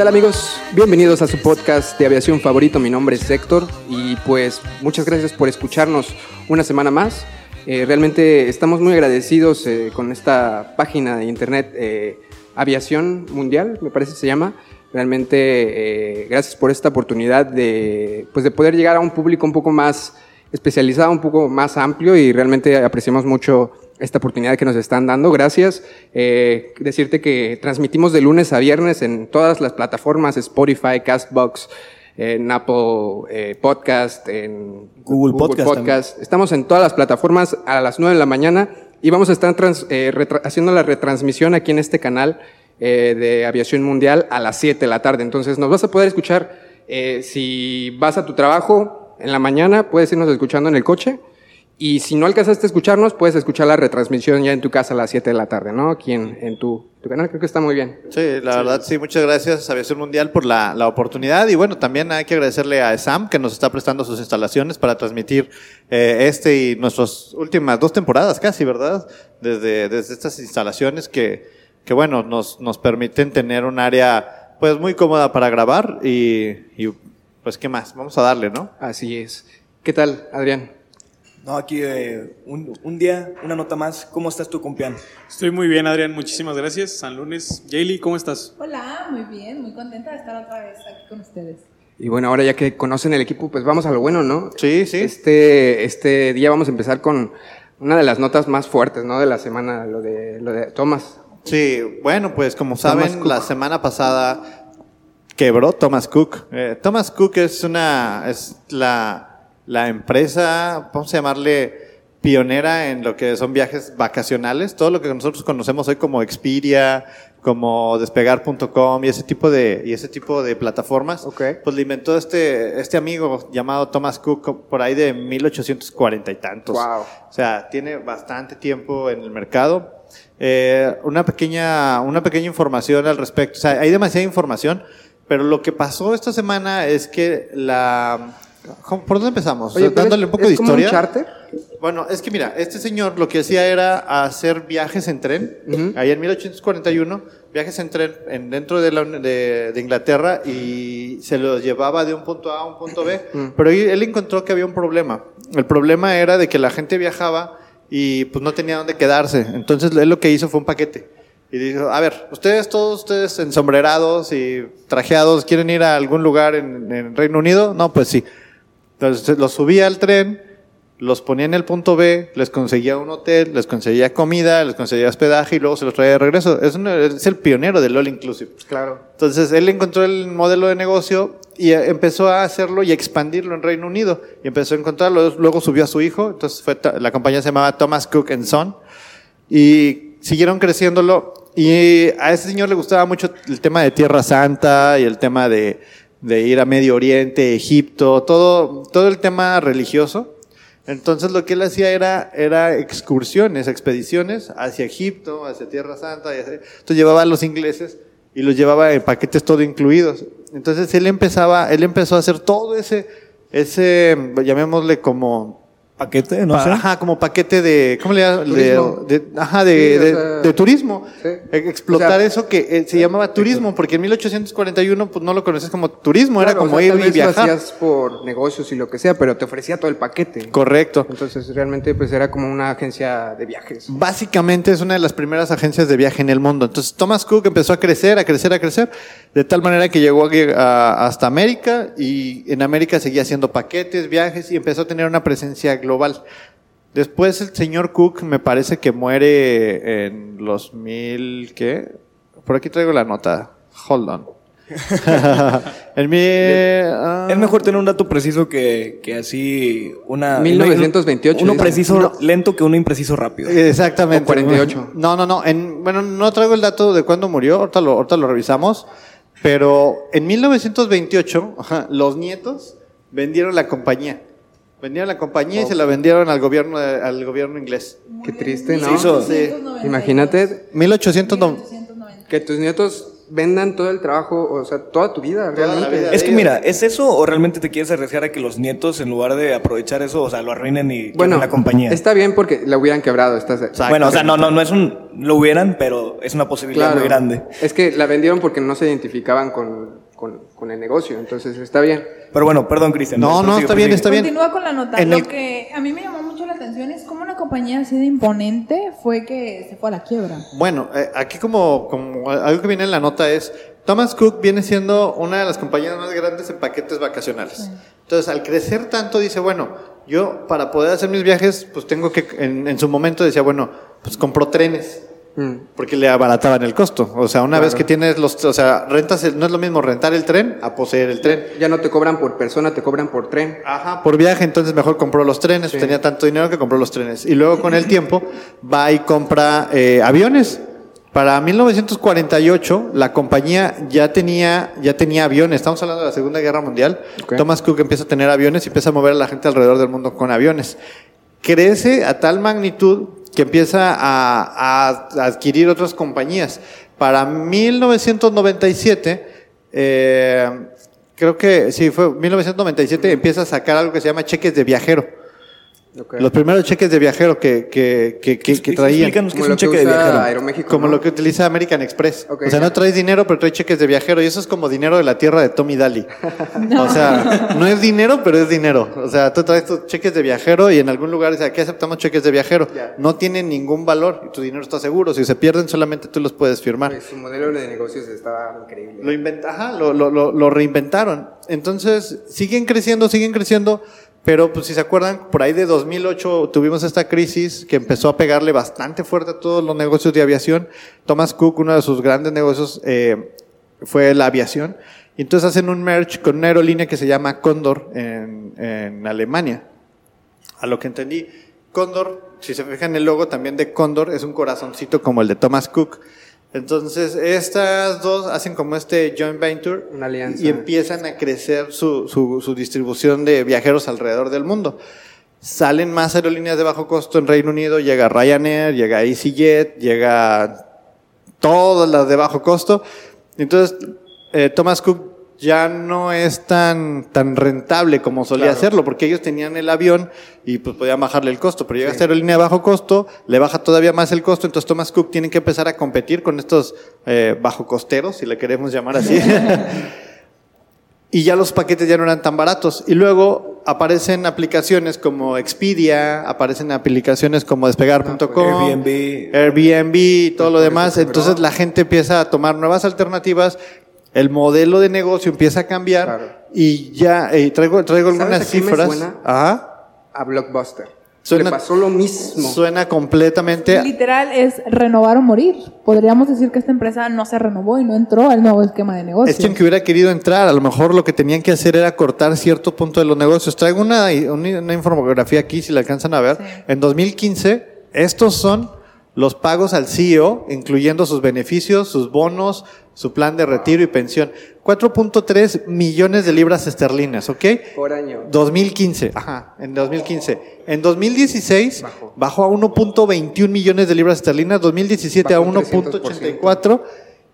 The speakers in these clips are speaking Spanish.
Tal amigos? Bienvenidos a su podcast de aviación favorito. Mi nombre es Héctor y pues muchas gracias por escucharnos una semana más. Eh, realmente estamos muy agradecidos eh, con esta página de internet eh, Aviación Mundial, me parece que se llama. Realmente gracias por esta oportunidad de, pues, de poder llegar a un público un poco más especializado, un poco más amplio y realmente apreciamos mucho esta oportunidad que nos están dando. Gracias. Eh, decirte que transmitimos de lunes a viernes en todas las plataformas, Spotify, Castbox, en Apple eh, Podcast, en Google Podcast Estamos en todas las plataformas a las 9 de la mañana y vamos a estar trans- eh, haciendo la retransmisión aquí en este canal eh, de Aviación Mundial a las 7 de la tarde. Entonces nos vas a poder escuchar eh, si vas a tu trabajo en la mañana, puedes irnos escuchando en el coche. Y si no alcanzaste a escucharnos, puedes escuchar la retransmisión ya en tu casa a las 7 de la tarde, ¿no? Aquí en, en tu, tu canal, creo que está muy bien. Sí, la verdad, sí, muchas gracias Aviación Mundial por la, la oportunidad y bueno, también hay que agradecerle a SAM que nos está prestando sus instalaciones para transmitir eh, este y nuestras últimas dos temporadas casi, ¿verdad? Desde, desde estas instalaciones que, que bueno, nos, nos permiten tener un área pues muy cómoda para grabar y, y pues qué más, vamos a darle, ¿no? Así es. ¿Qué tal, Adrián? No, aquí eh, un, un día, una nota más. ¿Cómo estás tú, compián? Estoy muy bien, Adrián. Muchísimas gracias. San Lunes. Jaylee, ¿cómo estás? Hola, muy bien, muy contenta de estar otra vez aquí con ustedes. Y bueno, ahora ya que conocen el equipo, pues vamos a lo bueno, ¿no? Sí, sí. Este, este día vamos a empezar con una de las notas más fuertes, ¿no? De la semana, lo de, lo de Thomas. Sí, bueno, pues como saben, Cook. la semana pasada quebró Thomas Cook. Eh, Thomas Cook es una, es la, la empresa, vamos a llamarle pionera en lo que son viajes vacacionales, todo lo que nosotros conocemos hoy como Expedia, como despegar.com y ese tipo de, y ese tipo de plataformas. Ok. Pues le inventó este, este amigo llamado Thomas Cook por ahí de 1840 y tantos. Wow. O sea, tiene bastante tiempo en el mercado. Eh, una pequeña, una pequeña información al respecto. O sea, hay demasiada información, pero lo que pasó esta semana es que la, ¿cómo- ¿por dónde empezamos? Oye, pero dándole es- un poco ¿es de como un historia. charter? Bueno, es que mira, este señor lo que hacía era hacer viajes en tren, Ujú. ahí en 1841, viajes en tren en, dentro de, la, de, de Inglaterra y se los llevaba de un punto A a un punto B, Mm. pero ahí él encontró que había un problema. El problema era de que la gente viajaba y pues no tenía dónde quedarse, entonces él lo que hizo fue un paquete. Y dijo, a ver, ustedes, todos ustedes ensombrerados y trajeados, ¿quieren ir a algún lugar en, en Reino Unido? No, pues sí. Entonces los subía al tren, los ponía en el punto B, les conseguía un hotel, les conseguía comida, les conseguía hospedaje y luego se los traía de regreso. Es, una- es el pionero del All Inclusive. Claro. Entonces él encontró el modelo de negocio y eh, empezó a hacerlo y a expandirlo en Reino Unido. Y empezó a encontrarlo, luego subió a su hijo, entonces fue, la compañía se llamaba Thomas Cook and Son. Y siguieron creciéndolo. Y a ese señor le gustaba mucho el tema de Tierra Santa y el tema de, de ir a Medio Oriente, Egipto, todo, todo el tema religioso. Entonces lo que él hacía era, era excursiones, expediciones hacia Egipto, hacia Tierra Santa. y Entonces llevaba a los ingleses y los llevaba en paquetes todo incluidos. Entonces él empezaba, él empezó a hacer todo ese, ese, llamémosle como Paquete, no Pa- sé. Ajá, como paquete de, ¿cómo le llaman? De, ajá, de, Sí, o de- sea, de turismo. sí. Explotar O sea, eso que eh, se llamaba turismo, porque en 1841 pues no lo conoces como turismo, era como o sea, ir tal y vez lo viajar. hacías por negocios y lo que sea, pero te ofrecía todo el paquete. Correcto. Entonces realmente pues era como una agencia de viajes. Básicamente es una de las primeras agencias de viaje en el mundo. Entonces Thomas Cook empezó a crecer, a crecer, a crecer, de tal manera que llegó aquí, a- hasta América y en América seguía haciendo paquetes, viajes y empezó a tener una presencia global. Después el señor Cook me parece que muere en los mil, ¿qué? Por aquí traigo la nota. Hold on. en mi... ah, Es mejor tener un dato preciso que, que así una... 1928 Uno preciso lento que uno impreciso rápido. Exactamente. O 48. No, no, no. En, bueno, no traigo el dato de cuándo murió, ahorita lo, ahorita lo revisamos. Pero en 1928, ajá, los nietos vendieron la compañía. Vendieron la compañía y se la vendieron al gobierno, al gobierno inglés. Qué triste, ¿no? Se hizo- Sí. Imagínate 1800. no- 1890. que tus nietos vendan todo el trabajo, o sea, toda tu vida, Toda la realmente. vida. Es que mira, ¿es eso o realmente te quieres arriesgar a que los nietos, en lugar de aprovechar eso, o sea, lo arruinen y Bueno, la compañía? está bien porque la hubieran quebrado. Estás, Bueno, o sea, no, no, no es un... Lo hubieran, pero es una posibilidad Claro. muy grande. Es que la vendieron porque no se identificaban con, con, con el negocio, entonces está bien. Pero bueno, perdón, Cristian. No, no, está bien, está bien. Continúa con la nota. En Lo el- que a mí me llamó mucho la atención es cómo una compañía así de imponente fue que se fue a la quiebra. Bueno, eh, aquí como, como algo que viene en la nota es, Thomas Cook viene siendo una de las compañías más grandes en paquetes vacacionales. Entonces, al crecer tanto, dice, bueno, yo para poder hacer mis viajes, pues tengo que, en, en su momento decía, bueno, pues compro trenes. Mm. Porque le abarataban el costo. O sea, una Claro. vez que tienes los, o sea, rentas, el- no es lo mismo rentar el tren a poseer el tren. Ya no te cobran por persona, te cobran por tren. Ajá, por viaje, entonces mejor compró los trenes, Sí. tenía tanto dinero que compró los trenes. Y luego con el tiempo va y compra eh, aviones. Para 1948 la compañía ya tenía, ya tenía aviones, estamos hablando de la Segunda Guerra Mundial. Thomas Cook empieza a tener aviones y empieza a mover a la gente alrededor del mundo con aviones. Crece a tal magnitud que empieza a, a adquirir otras compañías. Para 1997, eh, creo que sí, fue 1997, empieza a sacar algo que se llama cheques de viajero. Ok. Los primeros cheques de viajero que, que, que, que, que traían. Explícanos qué Como es un lo que cheque de viajero. Aeroméxico. Como ¿no? lo que utiliza American Express. Ok, o sea, ya. no traes dinero, pero traes cheques de viajero. Y eso es como dinero de la tierra de Tommy Daly. O sea, no es dinero, pero es dinero. O sea, tú traes tus cheques de viajero y en algún lugar dice, aquí aceptamos cheques de viajero. Ya. No tienen ningún valor y tu dinero está seguro. Si se pierden, solamente tú los puedes firmar. Pues, su modelo de negocios estaba increíble. Lo, invent- ajá, lo, lo, lo, lo reinventaron. Entonces, siguen creciendo, siguen creciendo, pero pues si se acuerdan, por ahí de 2008 tuvimos esta crisis que empezó a pegarle bastante fuerte a todos los negocios de aviación. Thomas Cook, uno de sus grandes negocios eh, fue la aviación. Y entonces hacen un merge con una aerolínea que se llama Condor en, en Alemania. A lo que entendí, Condor, si se fijan el logo también de Condor, es un corazoncito como el de Thomas Cook. Entonces, estas dos hacen como este joint venture Una alianza. y empiezan a crecer su, su, su distribución de viajeros alrededor del mundo. Salen más aerolíneas de bajo costo en Reino Unido, llega Ryanair, llega EasyJet, llega todas las de bajo costo. Entonces, eh, Thomas Cook ya no es tan, tan rentable como solía Claro. hacerlo, porque ellos tenían el avión y pues podían bajarle el costo, pero llega esta aerolínea de bajo costo, le baja todavía más el costo, entonces Thomas Cook tiene que empezar a competir con estos eh, bajo costeros, si le queremos llamar así. y ya los paquetes ya no eran tan baratos. Y luego aparecen aplicaciones como Expedia, aparecen aplicaciones como despegar.com, Airbnb. Airbnb y todo lo demás. Entonces la gente empieza a tomar nuevas alternativas, el modelo de negocio empieza a cambiar Claro. y ya eh, traigo, traigo ¿Sabes algunas a qué me cifras. suena? Ajá. A Blockbuster. Suena- Le pasó lo mismo. Suena completamente. Literal es renovar o morir. Podríamos decir que esta empresa no se renovó y no entró al nuevo esquema de negocio. Es que aunque hubiera querido entrar, a lo mejor lo que tenían que hacer era cortar cierto punto de los negocios. Traigo una, una, una infografía aquí, si la alcanzan a ver. Sí. En 2015, estos son los pagos al CEO, incluyendo sus beneficios, sus bonos, su plan de retiro y pensión. 4.3 millones de libras esterlinas, ¿ok? Por año. 2015, ajá, en 2015. En 2016 Bajó. bajó a 1.21 millones de libras esterlinas, 2017 a Bajó 1.84,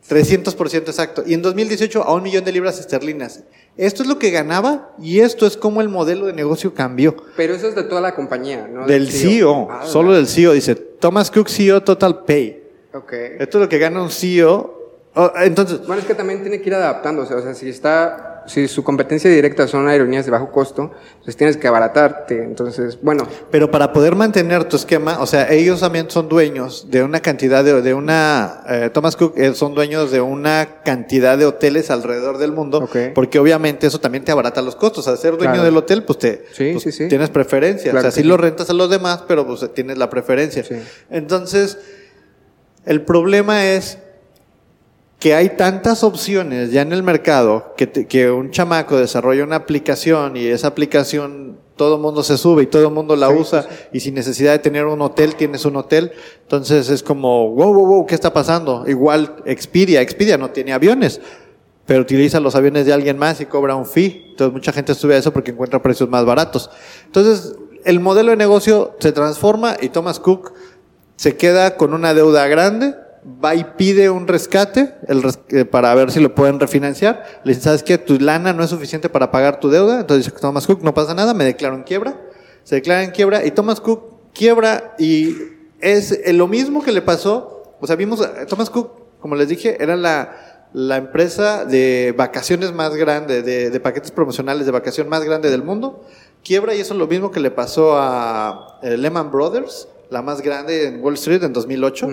300% exacto, y en 2018 a un millón de libras esterlinas. Esto es lo que ganaba y esto es como el modelo de negocio cambió. Pero eso es de toda la compañía, ¿no? Del CEO, Ah, solo del CEO, dice Thomas Cook CEO Total Pay. Ok. Esto es lo que gana un CEO. Oh, entonces, Bueno, es que también tiene que ir adaptándose. O sea, si está, si su competencia directa son aerolíneas de bajo costo, pues tienes que abaratarte. Entonces, bueno, Pero para poder mantener tu esquema, o sea, ellos también son dueños de una cantidad de, de una, eh, Thomas Cook eh, son dueños de una cantidad de hoteles alrededor del mundo, Ok. porque obviamente eso también te abarata los costos. Al ser dueño Claro. del hotel, pues te Sí, pues, sí, sí. tienes preferencia. Claro o sea, sí. lo rentas a los demás, pero pues tienes la preferencia. Sí. Entonces, el problema es que hay tantas opciones ya en el mercado que, te- que un chamaco desarrolla una aplicación y esa aplicación todo el mundo se sube y todo el mundo la usa y sin necesidad de tener un hotel tienes un hotel. Entonces es como, wow, wow, wow, ¿qué está pasando? Igual Expedia, Expedia no tiene aviones, pero utiliza los aviones de alguien más y cobra un fee. Entonces mucha gente sube a eso porque encuentra precios más baratos. Entonces el modelo de negocio se transforma y Thomas Cook se queda con una deuda grande, va y pide un rescate el res- eh, para ver si lo pueden refinanciar. Le dicen, ¿sabes qué? Tu lana no es suficiente para pagar tu deuda. Entonces dice Thomas Cook, no pasa nada, me declaro en quiebra. Se declara en quiebra y Thomas Cook quiebra y es eh, lo mismo que le pasó. O sea, vimos, Thomas Cook, como les dije, era la, la empresa de vacaciones más grande, de, de paquetes promocionales de vacación más grande del mundo. Quiebra y eso es lo mismo que le pasó a eh, Lehman Brothers, la más grande en Wall Street en 2008.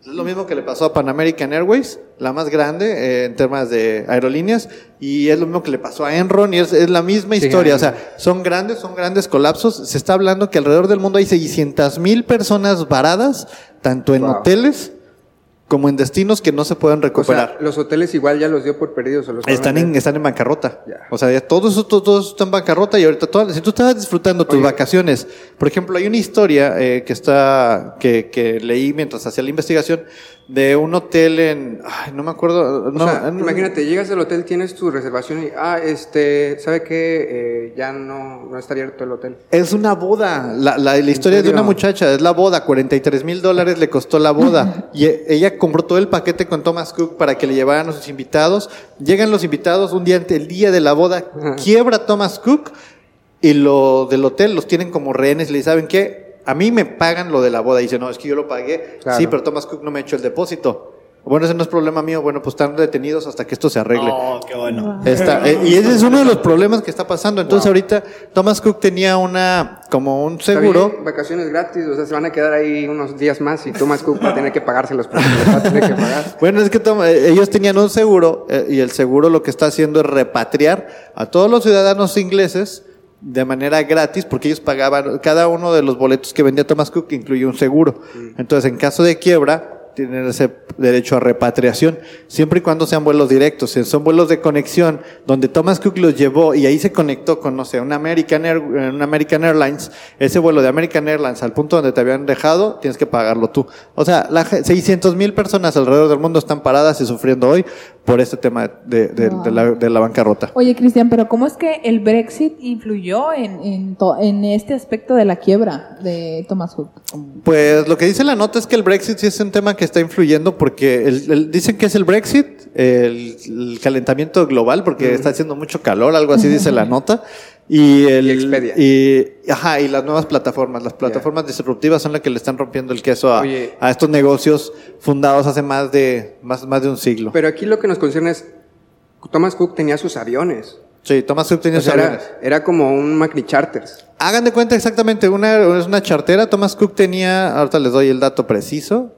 Es lo mismo que le pasó a Pan American Airways, la más grande eh, en temas de aerolíneas, y es lo mismo que le pasó a Enron, y es, es la misma Sí, historia. O sea, son grandes, son grandes colapsos. Se está hablando que alrededor del mundo hay 600 mil personas varadas, tanto en Wow. hoteles como en destinos que no se pueden O sea, recuperar. los hoteles igual ya los dio por perdidos. o los Están en, están en bancarrota. O sea, ya todo eso, todo, todo eso está en bancarrota y ahorita todo, si tú estabas disfrutando tus Oye. vacaciones, por ejemplo, hay una historia eh, que está, que, que leí mientras hacía la investigación de un hotel en, ay, no me acuerdo, O no, sea, imagínate, llegas al hotel, tienes tu reservación y, ah, este, ¿sabe qué? Eh, ya no, no está abierto el hotel. Es una boda. La, la- la historia de una muchacha es la boda. 43 mil dólares le costó la boda. y e- ella compró todo el paquete con Thomas Cook para que le llevaran a sus invitados. Llegan los invitados un día ante el día de la boda. Quiebra Thomas Cook y lo del hotel los tienen como rehenes. Le dicen, ¿saben qué? A mí me pagan lo de la boda. Y dice, no, es que yo lo pagué. Claro. Sí, pero Thomas Cook no me ha hecho el depósito. Bueno, ese no es problema mío. Bueno, pues están detenidos hasta que esto se arregle. Oh, qué bueno. Está, eh, y ese es uno de los problemas que está pasando. Entonces ahorita Thomas Cook tenía una, como un seguro. bien, vacaciones gratis, o sea, se van a quedar ahí unos días más y Thomas Cook va a tener que pagárselos porque los va a tener que pagar. Bueno, es que Tom- eh, ellos tenían un seguro eh, y el seguro lo que está haciendo es repatriar a todos los ciudadanos ingleses de manera gratis porque ellos pagaban, cada uno de los boletos que vendía Thomas Cook incluye un seguro. Entonces, en caso de quiebra, tienen ese derecho a repatriación, siempre y cuando sean vuelos directos. Si son vuelos de conexión, donde Thomas Cook los llevó y ahí se conectó con, no sé, una American, Air- eh, una American Airlines, ese vuelo de American Airlines al punto donde te habían dejado, tienes que pagarlo tú. O sea, la, 600 mil personas alrededor del mundo están paradas y sufriendo hoy por este tema de, de- de la, de la bancarrota. Oye, Cristian, pero ¿cómo es que el Brexit influyó en, en, to- en este aspecto de la quiebra de Thomas Cook? Pues lo que dice la nota es que el Brexit sí es un tema que está influyendo porque el- el- dicen que es el Brexit, el, el calentamiento global, porque está haciendo mucho calor, algo así dice la nota. Y, el, Y Expedia. y- ajá, y las nuevas plataformas. Las plataformas disruptivas son las que le están rompiendo el queso a, Oye. a estos negocios fundados hace más de, más, más de un siglo. Pero aquí lo que nos concierne es, Thomas Cook tenía sus aviones. sí, Thomas Cook tenía O sea, sus era, aviones. era como un Macri Charters. Hagan de cuenta exactamente, una, es una chartera. Thomas Cook tenía, ahorita les doy el dato preciso.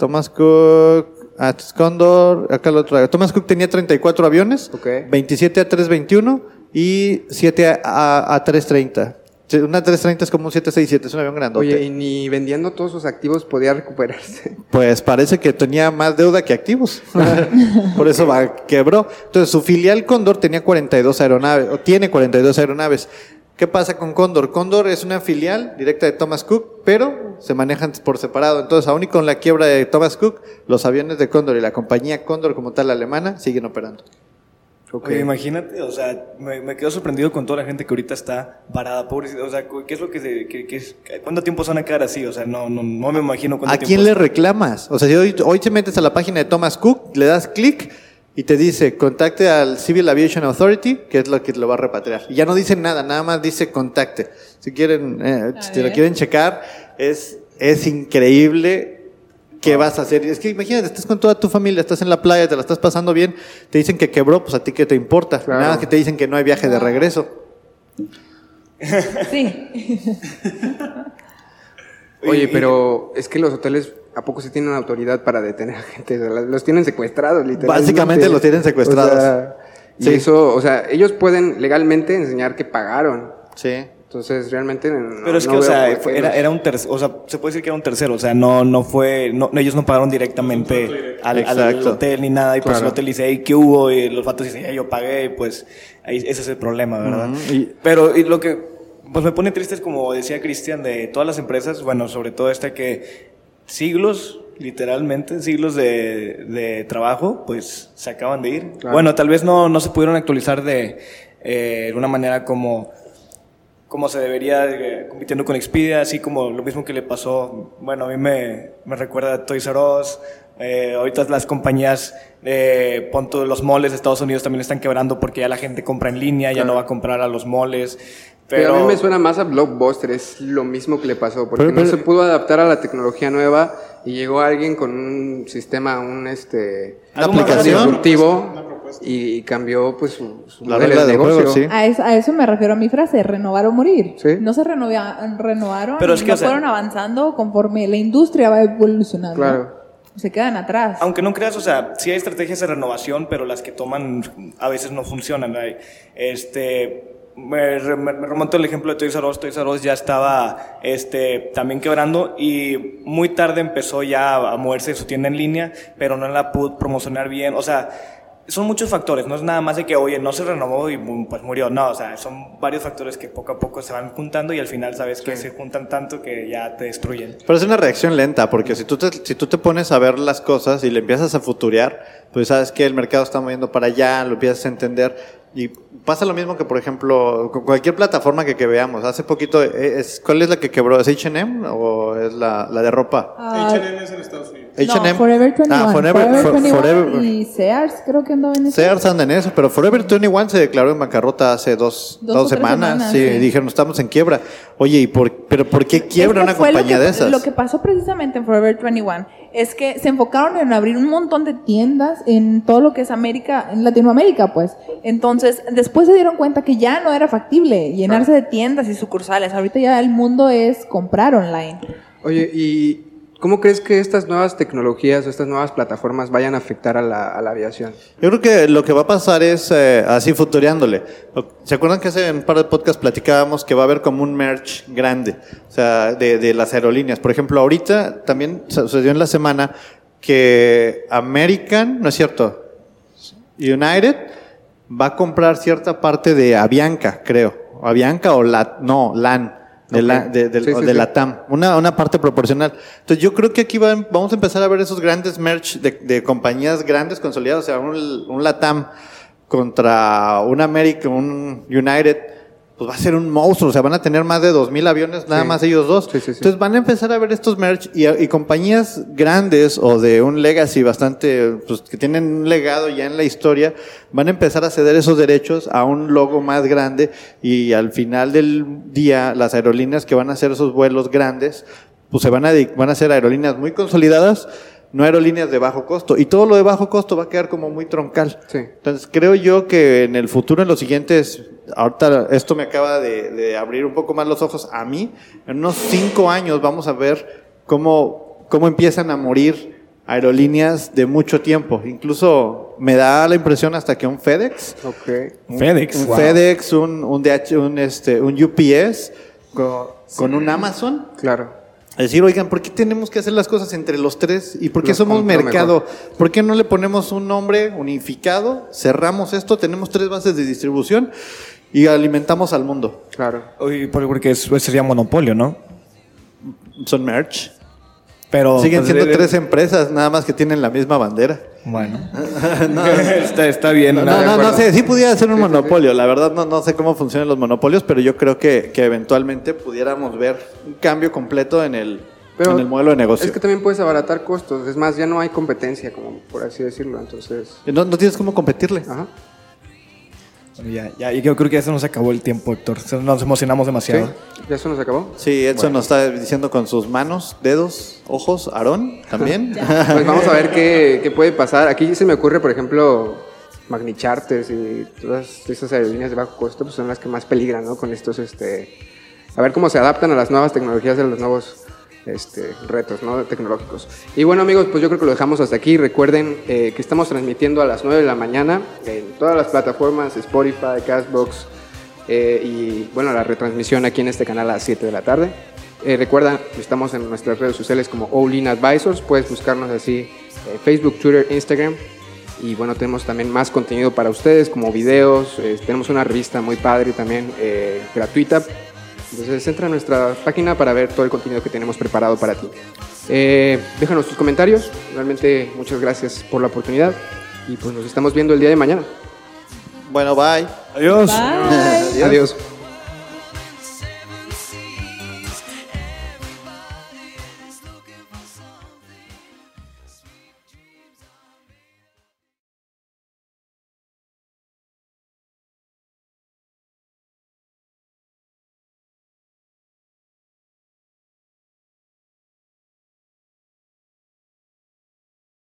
Thomas Cook, ah, Condor, acá lo traigo. Thomas Cook tenía 34 aviones, Ok. 27 A321 y 7 A, A, 330 Sí, Una 330 es como un 767, es un avión grandote. Oye, y ni vendiendo todos sus activos podía recuperarse. Pues parece que tenía más deuda que activos. Por eso va, quebró. Entonces, su filial Cóndor tenía 42 aeronaves, o tiene 42 aeronaves. ¿Qué pasa con Cóndor? Cóndor es una filial directa de Thomas Cook, pero se manejan por separado. Entonces, aún y con la quiebra de Thomas Cook, los aviones de Cóndor y la compañía Cóndor como tal alemana siguen operando. Oye, imagínate, o sea, me, me quedo sorprendido con toda la gente que ahorita está varada, pobrecita. O sea, ¿qué es lo que se, qué- qué es- cuánto tiempo van a quedar así? O sea, no, no, no me imagino cuánto ¿A tiempo. quién le reclamas? O sea, si hoy, hoy te metes a la página de Thomas Cook, le das clic y te dice contacte al Civil Aviation Authority, que es lo que lo va a repatriar. Y ya no dice nada, nada más dice contacte. Si quieren, eh, si lo ver. quieren checar, es, es increíble. ¿Qué vas a hacer? Es que imagínate, estás con toda tu familia, estás en la playa, te la estás pasando bien, te dicen que quebró, pues a ti qué te importa. Claro. Nada más que te dicen que no hay viaje de regreso. Sí. Oye, pero es que los hoteles, ¿a poco sí tienen autoridad para detener a gente? O sea, las- los tienen secuestrados, literalmente. Básicamente los tienen secuestrados. O sea, y Sí. eso, o sea, ellos pueden legalmente enseñar que pagaron. Sí. Entonces, realmente. no- Pero es no que, o sea, fue- era, era un tercero, o sea, se puede decir que era un tercero, o sea, no, no fue, no, ellos no pagaron directamente al, al hotel ni nada, y pues Claro. el hotel dice, hey, ¿qué hubo? Y los vatos dicen, "Ya, yo pagué, y pues ahí, ese es el problema, ¿verdad? Y- Pero y lo que pues me pone triste como decía Cristian, de todas las empresas, bueno, sobre todo esta que siglos, literalmente, siglos de, de trabajo, pues se acaban de ir. Claro. Bueno, tal vez no, no se pudieron actualizar de, eh, de una manera como como se debería eh, compitiendo con Expedia, así como lo mismo que le pasó, bueno, a mí me, me recuerda a Toys R Us, eh, ahorita las compañías, eh, pon tú, los moles de Estados Unidos también están quebrando porque ya la gente compra en línea, ya no va a comprar a los moles, Pero, pero... a mí me suena más a Blockbuster, es lo mismo que le pasó, porque Pero- no se pudo adaptar a la tecnología nueva y llegó alguien con un sistema, un este ¿Una Algo más aplicación? disruptivo y, cambió pues su, su La modelo regla de negocio. juego, sí. A eso, a eso me refiero a mi frase, renovar o morir. Sí. No se renovia- renovaron Pero es que, no o sea- fueron avanzando conforme la industria va evolucionando. Claro. Se quedan atrás. Aunque no creas, o sea, sí hay estrategias de renovación, pero las que toman a veces no funcionan. Este, me, re- me remonto al ejemplo de Toys R Us. Toys R Us ya estaba este, también quebrando y muy tarde empezó ya a moverse su tienda en línea, pero no la pudo promocionar bien. O sea, son muchos factores, no es nada más de que, oye, no se renovó y boom, pues murió. No, o sea, son varios factores que poco a poco se van juntando y al final sabes que se juntan tanto que ya te destruyen. Pero es una reacción lenta, porque si tú, te, si tú te pones a ver las cosas y le empiezas a futurear, pues sabes que el mercado está moviendo para allá, lo empiezas a entender. Y pasa lo mismo que, por ejemplo, con cualquier plataforma que, que veamos. Hace poquito, eh, es, ¿cuál es la que quebró? ¿Es HM o es la, la de ropa? H&M es en Estados Unidos. No, H&M. Forever 21. Ah, Forever, Forever for- 21 Forever- y Sears creo que andaba en eso. Sears anda en eso, pero Forever 21 se declaró en bancarrota hace dos, Dos semanas. semanas, sí, sí. dijeron, estamos en quiebra. Oye, ¿y por, pero por qué quiebra Es que una compañía que- de esas? Lo que pasó precisamente en Forever 21 es que se enfocaron en abrir un montón de tiendas en todo lo que es América, en Latinoamérica, pues. Entonces, después se dieron cuenta que ya no era factible llenarse de tiendas y sucursales. Ahorita ya el mundo es comprar online. Oye, ¿y cómo crees que estas nuevas tecnologías o estas nuevas plataformas vayan a afectar a la, aviación? Yo creo que lo que va a pasar es eh, así futureándole. ¿Se acuerdan que hace un par de podcasts platicábamos que va a haber como un merch grande? O sea, de, de las aerolíneas. Por ejemplo, ahorita también sucedió en la semana que American, ¿no es cierto? United va a comprar cierta parte de Avianca, creo. Avianca o la, no, LAN. De, la, de, Sí, sí, de sí. la TAM, una, una parte proporcional. Entonces yo creo que aquí va- vamos a empezar a ver esos grandes merch de, de compañías grandes consolidadas, o sea, un, un LATAM contra un América, un United, pues va a ser un monstruo, o sea, van a tener más de 2.000 aviones, nada Sí. más ellos dos. Sí, sí, sí. Entonces van a empezar a ver estos merch y, y compañías grandes o de un legacy bastante, pues que tienen un legado ya en la historia, van a empezar a ceder esos derechos a un logo más grande y al final del día las aerolíneas que van a hacer esos vuelos grandes, pues se van a, van a ser aerolíneas muy consolidadas, no aerolíneas de bajo costo. Y todo lo de bajo costo va a quedar como muy troncal. Sí. Entonces creo yo que en el futuro, en los siguientes, ahorita esto me acaba de, de abrir un poco más los ojos a mí, en unos cinco años vamos a ver cómo, cómo empiezan a morir aerolíneas de mucho tiempo. Incluso me da la impresión hasta que un FedEx, Ok. un- FedEx, un wow. FedEx, un, un, DH, un, este, un UPS con, con un Amazon. Claro. Decir, oigan, ¿por qué tenemos que hacer las cosas entre los tres? ¿Y por qué Los somos mercado? ¿Por qué no le ponemos un nombre unificado? Cerramos esto, tenemos tres bases de distribución y alimentamos al mundo. Claro. Por- porque eso sería monopolio, ¿no? Son merch. Pero Siguen pues, siendo eh, tres empresas, nada más que tienen la misma bandera. Bueno, está, está bien. No, ¿no? no, no, sé, sí pudiera ser un Sí, sí, sí. monopolio. La verdad no, no sé cómo funcionan los monopolios, pero yo creo que, que eventualmente pudiéramos ver un cambio completo en el, Pero en el modelo de negocio. Es que también puedes abaratar costos. Es más, ya no hay competencia, como por así decirlo. Entonces, No, no tienes cómo competirle. ajá. Bueno, ya, ya, yo creo que ya se nos acabó el tiempo, Héctor. Se- Nos emocionamos ¿Sí? demasiado. ¿Ya eso nos acabó? Sí, Edson nos está diciendo con sus manos, dedos, ojos, Aarón también. Pues vamos a ver qué, qué puede pasar. Aquí se me ocurre, por ejemplo, Magni Charters y todas esas aerolíneas de bajo costo pues son las que más peligran, ¿no? Con estos, este... A ver cómo se adaptan a las nuevas tecnologías, a los nuevos este, retos ¿no? tecnológicos. Y bueno amigos, pues yo creo que lo dejamos hasta aquí. Recuerden eh, que estamos transmitiendo a las 9 de la mañana en todas las plataformas, Spotify, Castbox, eh, y bueno, la retransmisión aquí en este canal a las 7 de la tarde. Eh, recuerda, estamos en nuestras redes sociales como All In Advisors, puedes buscarnos así Facebook, Twitter, Instagram. Y bueno, tenemos también más contenido para ustedes, como videos. eh, tenemos una revista muy padre también, gratuita. Entonces entra a nuestra página para ver todo el contenido que tenemos preparado para ti. Eh, déjanos tus comentarios. Realmente muchas gracias por la oportunidad. Y pues nos estamos viendo el día de mañana. Bueno, bye. Adiós. Bye. Adiós.